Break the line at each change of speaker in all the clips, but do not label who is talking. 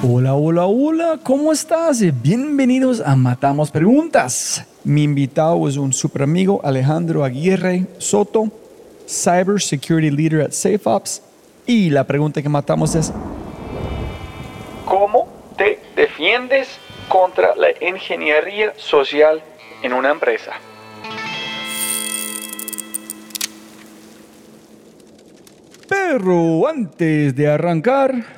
Hola, hola, hola, ¿cómo estás? Bienvenidos a Matamos Preguntas. Mi invitado es un super amigo Alejandro Aguirre Soto, Cyber Security Leader at SafeOps. Y la pregunta que matamos es, ¿cómo te defiendes contra la ingeniería social en una empresa? Pero antes de arrancar,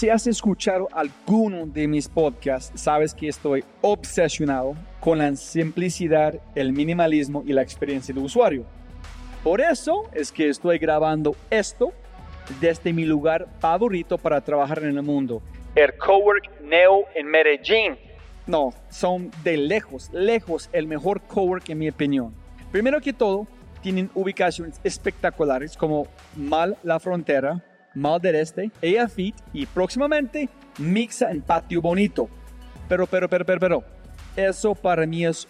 Si has escuchado alguno de mis podcasts, sabes que estoy obsesionado con la simplicidad, el minimalismo y la experiencia del usuario. Por eso es que estoy grabando esto desde mi lugar favorito para trabajar en el mundo, el Cowork Neo en Medellín. No, son de lejos, lejos el mejor cowork en mi opinión. Primero que todo, tienen ubicaciones espectaculares como Mal La Frontera, Mal del Este, EAFIT y próximamente Mixa en Patio Bonito. Pero, pero, pero, pero, pero, eso para mí es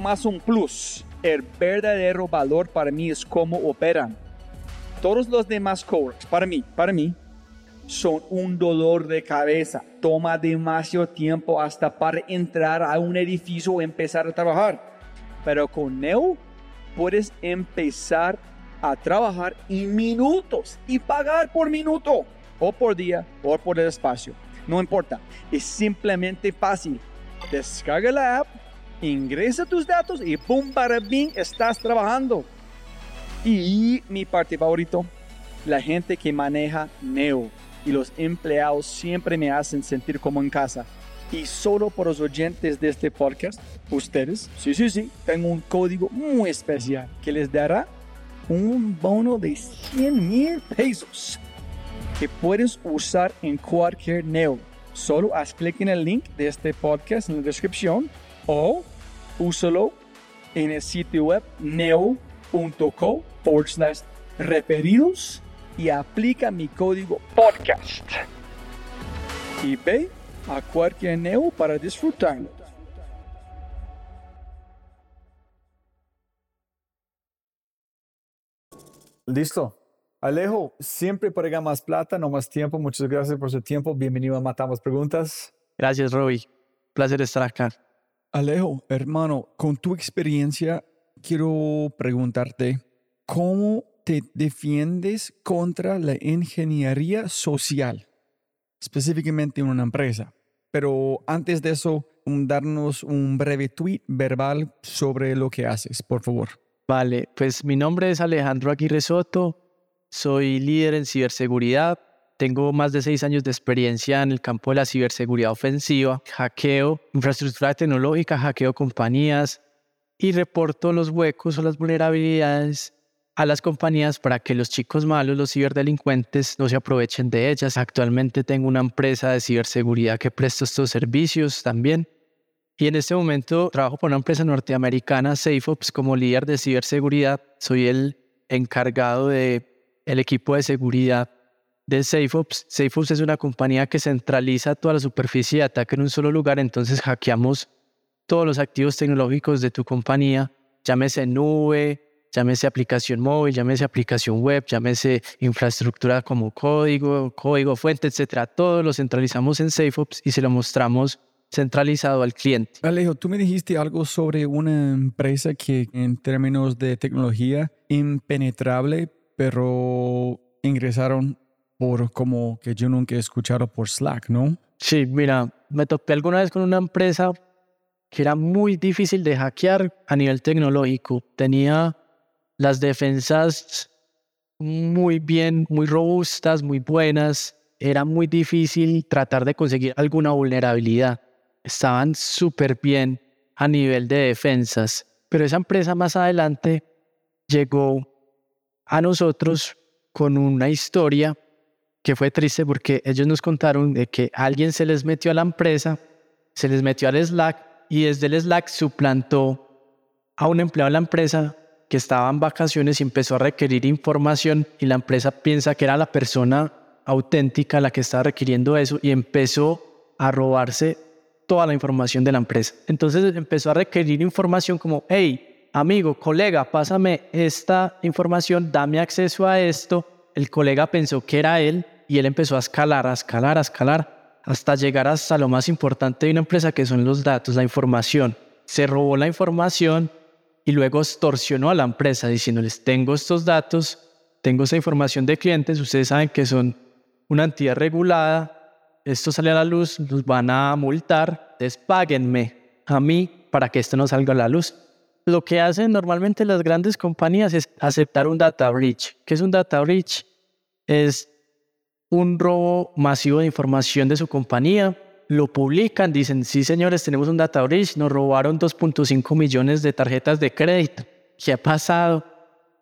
más un plus. El verdadero valor para mí es cómo operan. Todos los demás coworks, para mí, para mí, son un dolor de cabeza. Toma demasiado tiempo hasta para entrar a un edificio o empezar a trabajar. Pero con Neo puedes empezar a trabajar en minutos y pagar por minuto o por día o por el espacio. No importa, es simplemente fácil descarga la app, ingresa tus datos y ¡pum! para bien estás trabajando. Y mi parte favorito, la gente que maneja Neo y los empleados siempre me hacen sentir como en casa. Y solo por los oyentes de este podcast, ustedes, sí, sí, sí, tengo un código muy especial que les dará un bono de 100 mil pesos que puedes usar en cualquier Neo Solo haz clic en el link de este podcast en la descripción o úsalo en el sitio web neo.co forward slash referidos y aplica mi código podcast. Y ve a cualquier Neo para disfrutarlo. Listo. Alejo, siempre para más plata, no más tiempo. Muchas gracias por su tiempo. Bienvenido a Matamos Preguntas.
Gracias, Robbie. Placer estar acá.
Alejo, hermano, con tu experiencia, quiero preguntarte, ¿cómo te defiendes contra la ingeniería social, específicamente en una empresa? Pero antes de eso, darnos un breve tweet verbal sobre lo que haces, por favor.
Vale, pues mi nombre es Alejandro Aguirre Soto. Soy líder en ciberseguridad. Tengo más de seis años de experiencia en el campo de la ciberseguridad ofensiva, hackeo infraestructura tecnológica, hackeo compañías y reporto los huecos o las vulnerabilidades a las compañías para que los chicos malos, los ciberdelincuentes, no se aprovechen de ellas. Actualmente tengo una empresa de ciberseguridad que presta estos servicios también. Y en este momento trabajo para una empresa norteamericana, SafeOps, como líder de ciberseguridad. Soy el encargado de el equipo de seguridad de SafeOps. SafeOps es una compañía que centraliza toda la superficie de ataque en un solo lugar, entonces hackeamos todos los activos tecnológicos de tu compañía, llámese nube, llámese aplicación móvil, llámese aplicación web, llámese infraestructura como código, código fuente, etcétera. Todo lo centralizamos en SafeOps y se lo mostramos centralizado al cliente.
Alejo, tú me dijiste algo sobre una empresa que en términos de tecnología impenetrable pero ingresaron por como que yo nunca he escuchado por Slack, ¿no?
Sí, mira, me topé alguna vez con una empresa que era muy difícil de hackear a nivel tecnológico. Tenía las defensas muy bien, muy robustas, muy buenas. Era muy difícil tratar de conseguir alguna vulnerabilidad. Estaban súper bien a nivel de defensas. Pero esa empresa más adelante llegó a nosotros con una historia que fue triste porque ellos nos contaron de que alguien se les metió a la empresa, se les metió al Slack y desde el Slack suplantó a un empleado de la empresa que estaba en vacaciones y empezó a requerir información y la empresa piensa que era la persona auténtica la que estaba requiriendo eso y empezó a robarse toda la información de la empresa. Entonces empezó a requerir información como, hey, amigo, colega, pásame esta información, dame acceso a esto. El colega pensó que era él y él empezó a escalar, a escalar, a escalar, hasta llegar hasta lo más importante de una empresa que son los datos, la información. Se robó la información y luego extorsionó a la empresa diciéndoles, tengo estos datos, tengo esa información de clientes, ustedes saben que son una entidad regulada, esto sale a la luz, los van a multar, despáguenme a mí para que esto no salga a la luz. Lo que hacen normalmente las grandes compañías es aceptar un data breach. ¿Qué es un data breach? Es un robo masivo de información de su compañía, lo publican, dicen, sí señores, tenemos un data breach, nos robaron 2.5 millones de tarjetas de crédito. ¿Qué ha pasado?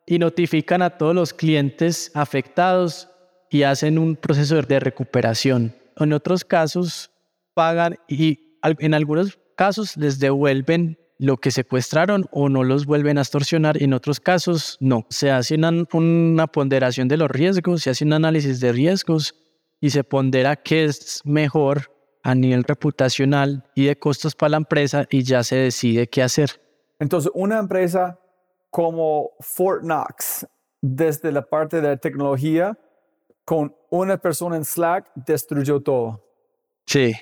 Y notifican a todos los clientes afectados y hacen un proceso de recuperación. En otros casos pagan y en algunos casos les devuelven lo que secuestraron o no los vuelven a extorsionar. En otros casos, no. Se hace una, una, ponderación de los riesgos, se hace un análisis de riesgos y se pondera qué es mejor a nivel reputacional y de costos para la empresa y ya se decide qué hacer.
Entonces, una empresa como Fort Knox, desde la parte de la tecnología, con una persona en Slack, destruyó todo.
Sí.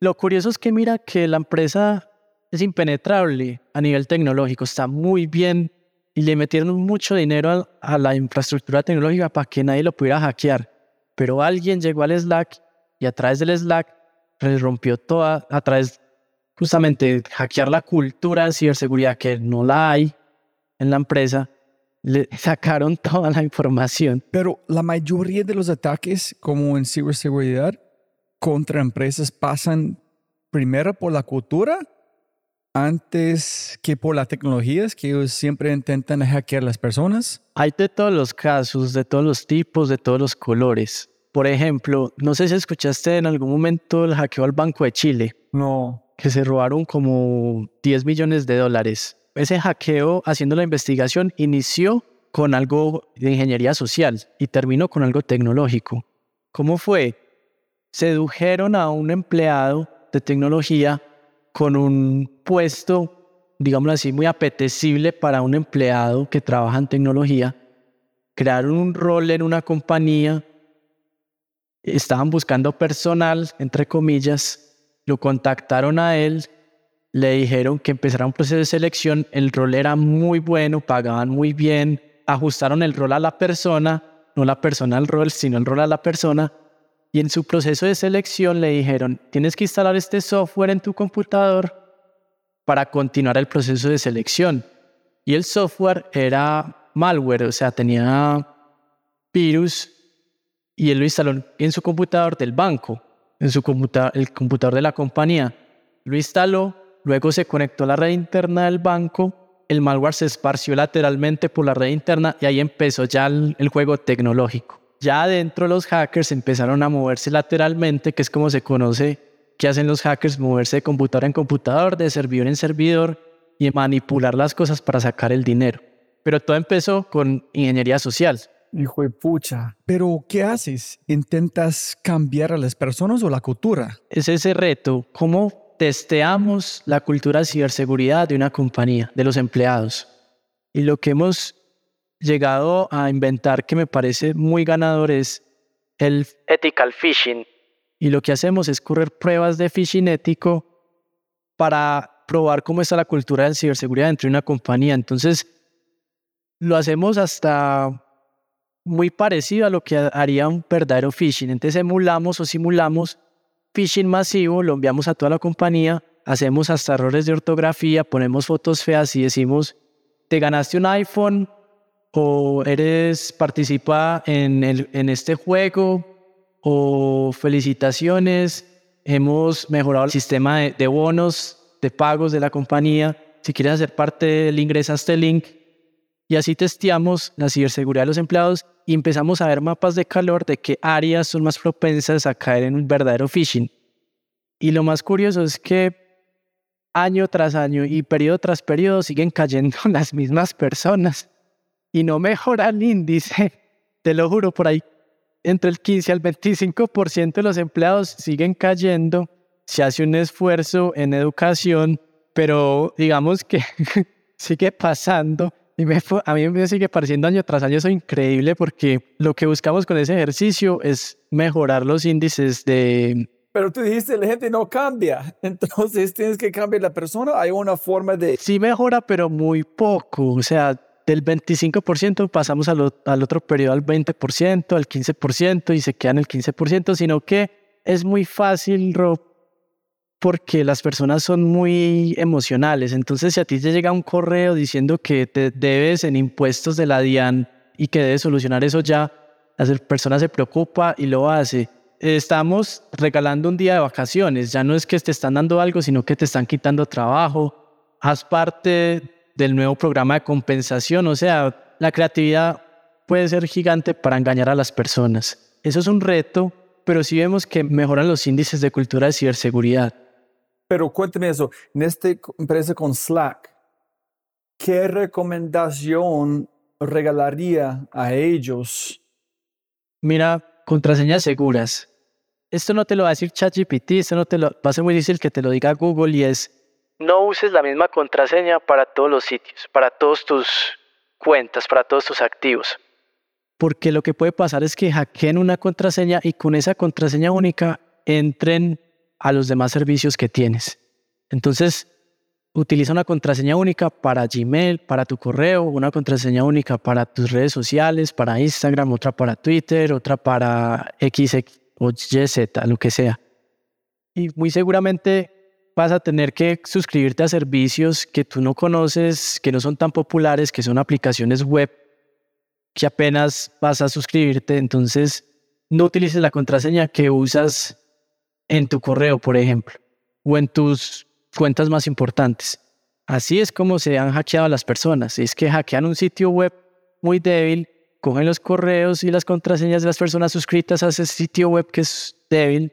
Lo curioso es que mira que la empresa es impenetrable a nivel tecnológico, está muy bien y le metieron mucho dinero a, la infraestructura tecnológica para que nadie lo pudiera hackear. Pero alguien llegó al Slack y a través del Slack rompió toda, a través justamente hackear la cultura de ciberseguridad que no la hay en la empresa, le sacaron toda la información.
Pero la mayoría de los ataques, como en ciberseguridad, contra empresas pasan primero por la cultura antes que por las tecnologías que ellos siempre intentan hackear a las personas?
Hay de todos los casos, de todos los tipos, de todos los colores. Por ejemplo, no sé si escuchaste en algún momento el hackeo al Banco de Chile.
No.
Que se robaron como 10 millones de dólares. Ese hackeo, haciendo la investigación, inició con algo de ingeniería social y terminó con algo tecnológico. ¿Cómo fue? Sedujeron a un empleado de tecnología con un puesto, digámoslo así, muy apetecible para un empleado que trabaja en tecnología. Crearon un rol en una compañía, estaban buscando personal, entre comillas, lo contactaron a él, le dijeron que empezara un proceso de selección, el rol era muy bueno, pagaban muy bien, ajustaron el rol a la persona, no la persona al rol, sino el rol a la persona, y en su proceso de selección le dijeron, tienes que instalar este software en tu computador para continuar el proceso de selección. Y el software era malware, o sea, tenía virus y él lo instaló en su computador del banco, en su computador, el computador de la compañía. Lo instaló, luego se conectó a la red interna del banco, el malware se esparció lateralmente por la red interna y ahí empezó ya el, el juego tecnológico. Ya adentro los hackers empezaron a moverse lateralmente, que es como se conoce que hacen los hackers, moverse de computador en computador, de servidor en servidor y manipular las cosas para sacar el dinero. Pero todo empezó con ingeniería social.
Hijo de pucha. Pero, ¿qué haces? ¿Intentas cambiar a las personas o la cultura?
Es ese reto. ¿Cómo testeamos la cultura de ciberseguridad de una compañía, de los empleados? Y lo que hemos llegado a inventar que me parece muy ganador es el ethical phishing. Y lo que hacemos es correr pruebas de phishing ético para probar cómo está la cultura de ciberseguridad dentro de una compañía. Entonces, lo hacemos hasta muy parecido a lo que haría un verdadero phishing. Entonces, emulamos o simulamos phishing masivo, lo enviamos a toda la compañía hacemos hasta errores de ortografía, ponemos fotos feas y decimos, te ganaste un iPhone o eres participa en, en este juego o felicitaciones, hemos mejorado el sistema de, de, bonos, de pagos de la compañía. Si quieres hacer parte del ingresa a este link y así testeamos la ciberseguridad de los empleados y empezamos a ver mapas de calor de qué áreas son más propensas a caer en un verdadero phishing. Y lo más curioso es que año tras año y periodo tras periodo siguen cayendo las mismas personas y no mejora el índice. Te lo juro, por ahí entre el 15 al 25% de los empleados siguen cayendo. Se hace un esfuerzo en educación, pero digamos que sigue pasando. Y a mí me sigue pareciendo año tras año eso increíble porque lo que buscamos con ese ejercicio es mejorar los índices de...
Pero tú dijiste, la gente no cambia, entonces tienes que cambiar la persona, hay una forma de...
Sí mejora, pero muy poco, o sea, del 25% pasamos al, otro periodo al 20%, al 15% y se quedan el 15%, sino que es muy fácil, Rob, porque las personas son muy emocionales. Entonces, si a ti te llega un correo diciendo que te debes en impuestos de la DIAN y que debes solucionar eso ya, la persona se preocupa y lo hace. Estamos regalando un día de vacaciones, ya no es que te están dando algo, sino que te están quitando trabajo. Haz parte del nuevo programa de compensación. O sea, la creatividad puede ser gigante para engañar a las personas. Eso es un reto, pero sí vemos que mejoran los índices de cultura de ciberseguridad.
Pero cuénteme eso, en esta empresa con Slack, ¿qué recomendación regalaría a ellos?
Mira, contraseñas seguras. Esto no te lo va a decir ChatGPT, esto no te lo va a ser muy difícil que te lo diga Google y es no uses la misma contraseña para todos los sitios, para todas tus cuentas, para todos tus activos. Porque lo que puede pasar es que hackeen una contraseña y con esa contraseña única entren a los demás servicios que tienes. Entonces, utiliza una contraseña única para Gmail, para tu correo, una contraseña única para tus redes sociales, para Instagram, otra para Twitter, otra para X o YZ, lo que sea. Y muy seguramente vas a tener que suscribirte a servicios que tú no conoces, que no son tan populares, que son aplicaciones web, que apenas vas a suscribirte. Entonces, no utilices la contraseña que usas en tu correo, por ejemplo, o en tus cuentas más importantes. Así es como se han hackeado a las personas. Es que hackean un sitio web muy débil, cogen los correos y las contraseñas de las personas suscritas a ese sitio web que es débil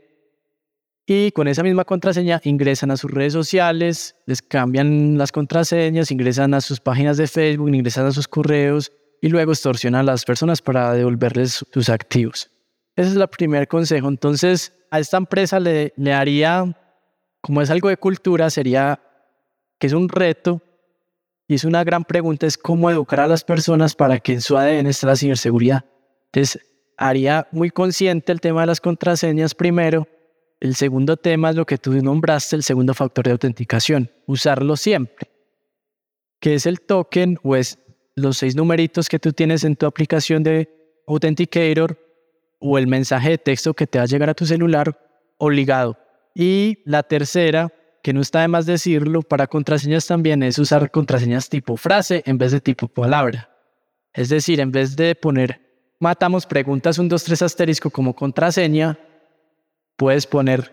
y con esa misma contraseña ingresan a sus redes sociales, les cambian las contraseñas, ingresan a sus páginas de Facebook, ingresan a sus correos y luego extorsionan a las personas para devolverles sus activos. Ese es el primer consejo. Entonces, a esta empresa le, le haría, como es algo de cultura, sería que es un reto y es una gran pregunta, es cómo educar a las personas para que en su ADN esté la ciberseguridad. Entonces, haría muy consciente el tema de las contraseñas primero, el segundo tema es lo que tú nombraste, el segundo factor de autenticación, usarlo siempre, que es el token o es los seis numeritos que tú tienes en tu aplicación de Authenticator o el mensaje de texto que te va a llegar a tu celular obligado. Y la tercera, que no está de más decirlo, para contraseñas también es usar contraseñas tipo frase en vez de tipo palabra. Es decir, en vez de poner matamos preguntas 1, 2, 3 asterisco como contraseña, puedes poner,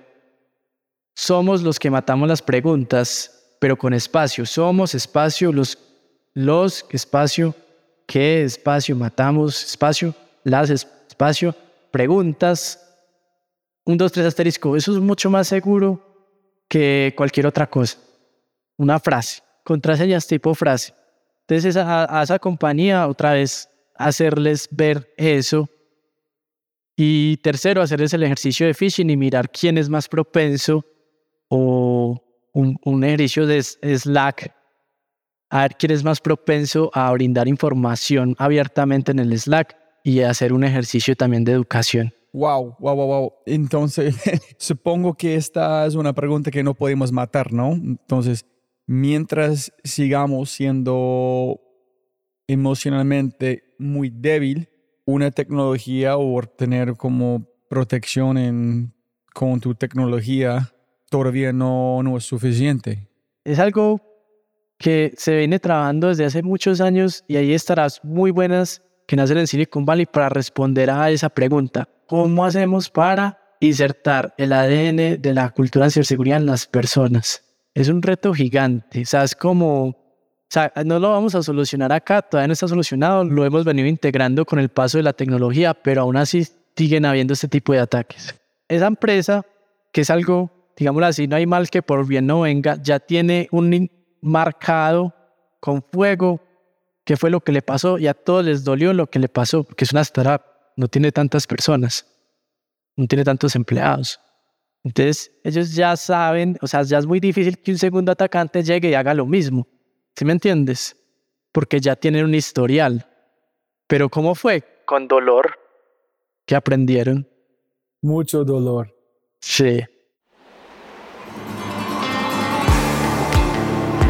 somos los que matamos las preguntas, pero con espacio. Somos espacio, los, los espacio, qué espacio, matamos espacio, las espacio, preguntas. Un, dos, tres asterisco. Eso es mucho más seguro que cualquier otra cosa. Una frase. Contraseñas tipo frase. Entonces a, a esa compañía otra vez hacerles ver eso y tercero, hacer el ejercicio de phishing y mirar quién es más propenso o un, ejercicio de Slack, a ver quién es más propenso a brindar información abiertamente en el Slack y hacer un ejercicio también de educación.
Wow, wow, wow, wow. Entonces, supongo que esta es una pregunta que no podemos matar, ¿no? Entonces, mientras sigamos siendo emocionalmente muy débil, una tecnología o tener como protección en, con tu tecnología todavía no, no es suficiente.
Es algo que se viene trabajando desde hace muchos años y ahí estarás muy buenas que nacen en Silicon Valley para responder a esa pregunta. ¿Cómo hacemos para insertar el ADN de la cultura de ciberseguridad en las personas? Es un reto gigante. O sea, es como, o sea, no lo vamos a solucionar acá, todavía no está solucionado, lo hemos venido integrando con el paso de la tecnología, pero aún así siguen habiendo este tipo de ataques. Esa empresa, que es algo, digámoslo así, no hay mal que por bien no venga, ya tiene un marcado con fuego qué fue lo que le pasó y a todos les dolió lo que le pasó, porque es una startup, no tiene tantas personas, no tiene tantos empleados. Entonces, ellos ya saben, o sea, ya es muy difícil que un segundo atacante llegue y haga lo mismo. ¿Sí me entiendes? Porque ya tienen un historial. Pero ¿cómo fue? Con dolor. ¿Qué aprendieron?
Mucho dolor.
Sí.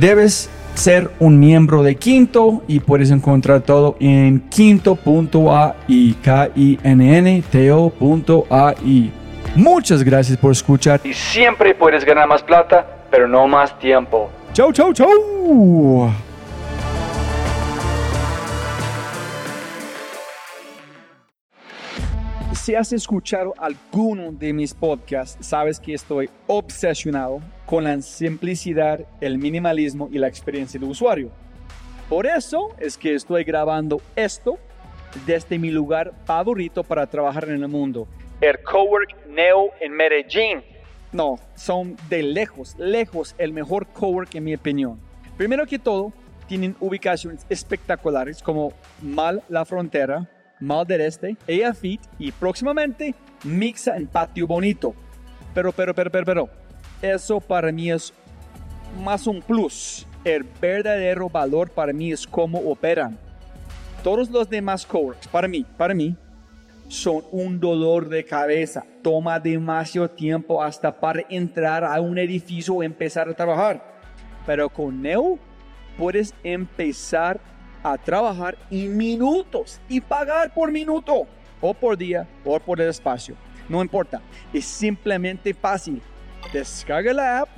Debes ser un miembro de Quinto y puedes encontrar todo en quinto.ai, k i n n t -O Muchas gracias por escuchar
y siempre puedes ganar más plata, pero no más tiempo.
Chau, chau, chau.
Si has escuchado alguno de mis podcasts, sabes que estoy obsesionado con la simplicidad, el minimalismo y la experiencia de usuario. Por eso es que estoy grabando esto desde mi lugar favorito para trabajar en el mundo, el Cowork Neo en Medellín. No, son de lejos, lejos el mejor cowork en mi opinión. Primero que todo, tienen ubicaciones espectaculares como Mal La Frontera, Mal del Este, Ella Fit y próximamente Mixa en Patio Bonito. Pero, pero, pero, pero, pero, eso para mí es más un plus. El verdadero valor para mí es cómo operan. Todos los demás coworks, para mí, para mí, son un dolor de cabeza. Toma demasiado tiempo hasta para entrar a un edificio o empezar a trabajar. Pero con Neo puedes empezar a trabajar en minutos y pagar por minuto o por día o por el espacio. No importa, es simplemente fácil. Descarga la app,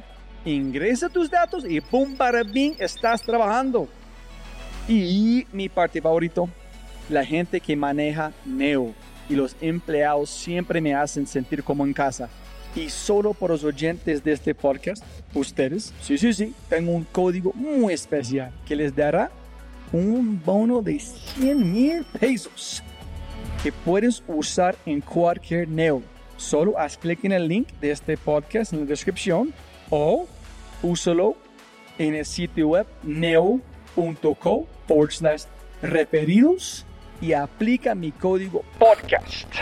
ingresa tus datos y ¡pum! para bien estás trabajando. Y mi parte favorito, la gente que maneja Neo y los empleados siempre me hacen sentir como en casa. Y solo por los oyentes de este podcast, ustedes, sí, sí, sí, tengo un código muy especial que les dará un bono de 100 mil pesos que puedes usar en cualquier Neo. Solo haz clic en el link de este podcast en la descripción o úsalo en el sitio web neo.co referidos y aplica mi código podcast.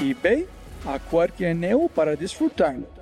Y ve a cualquier Neo para disfrutarlo.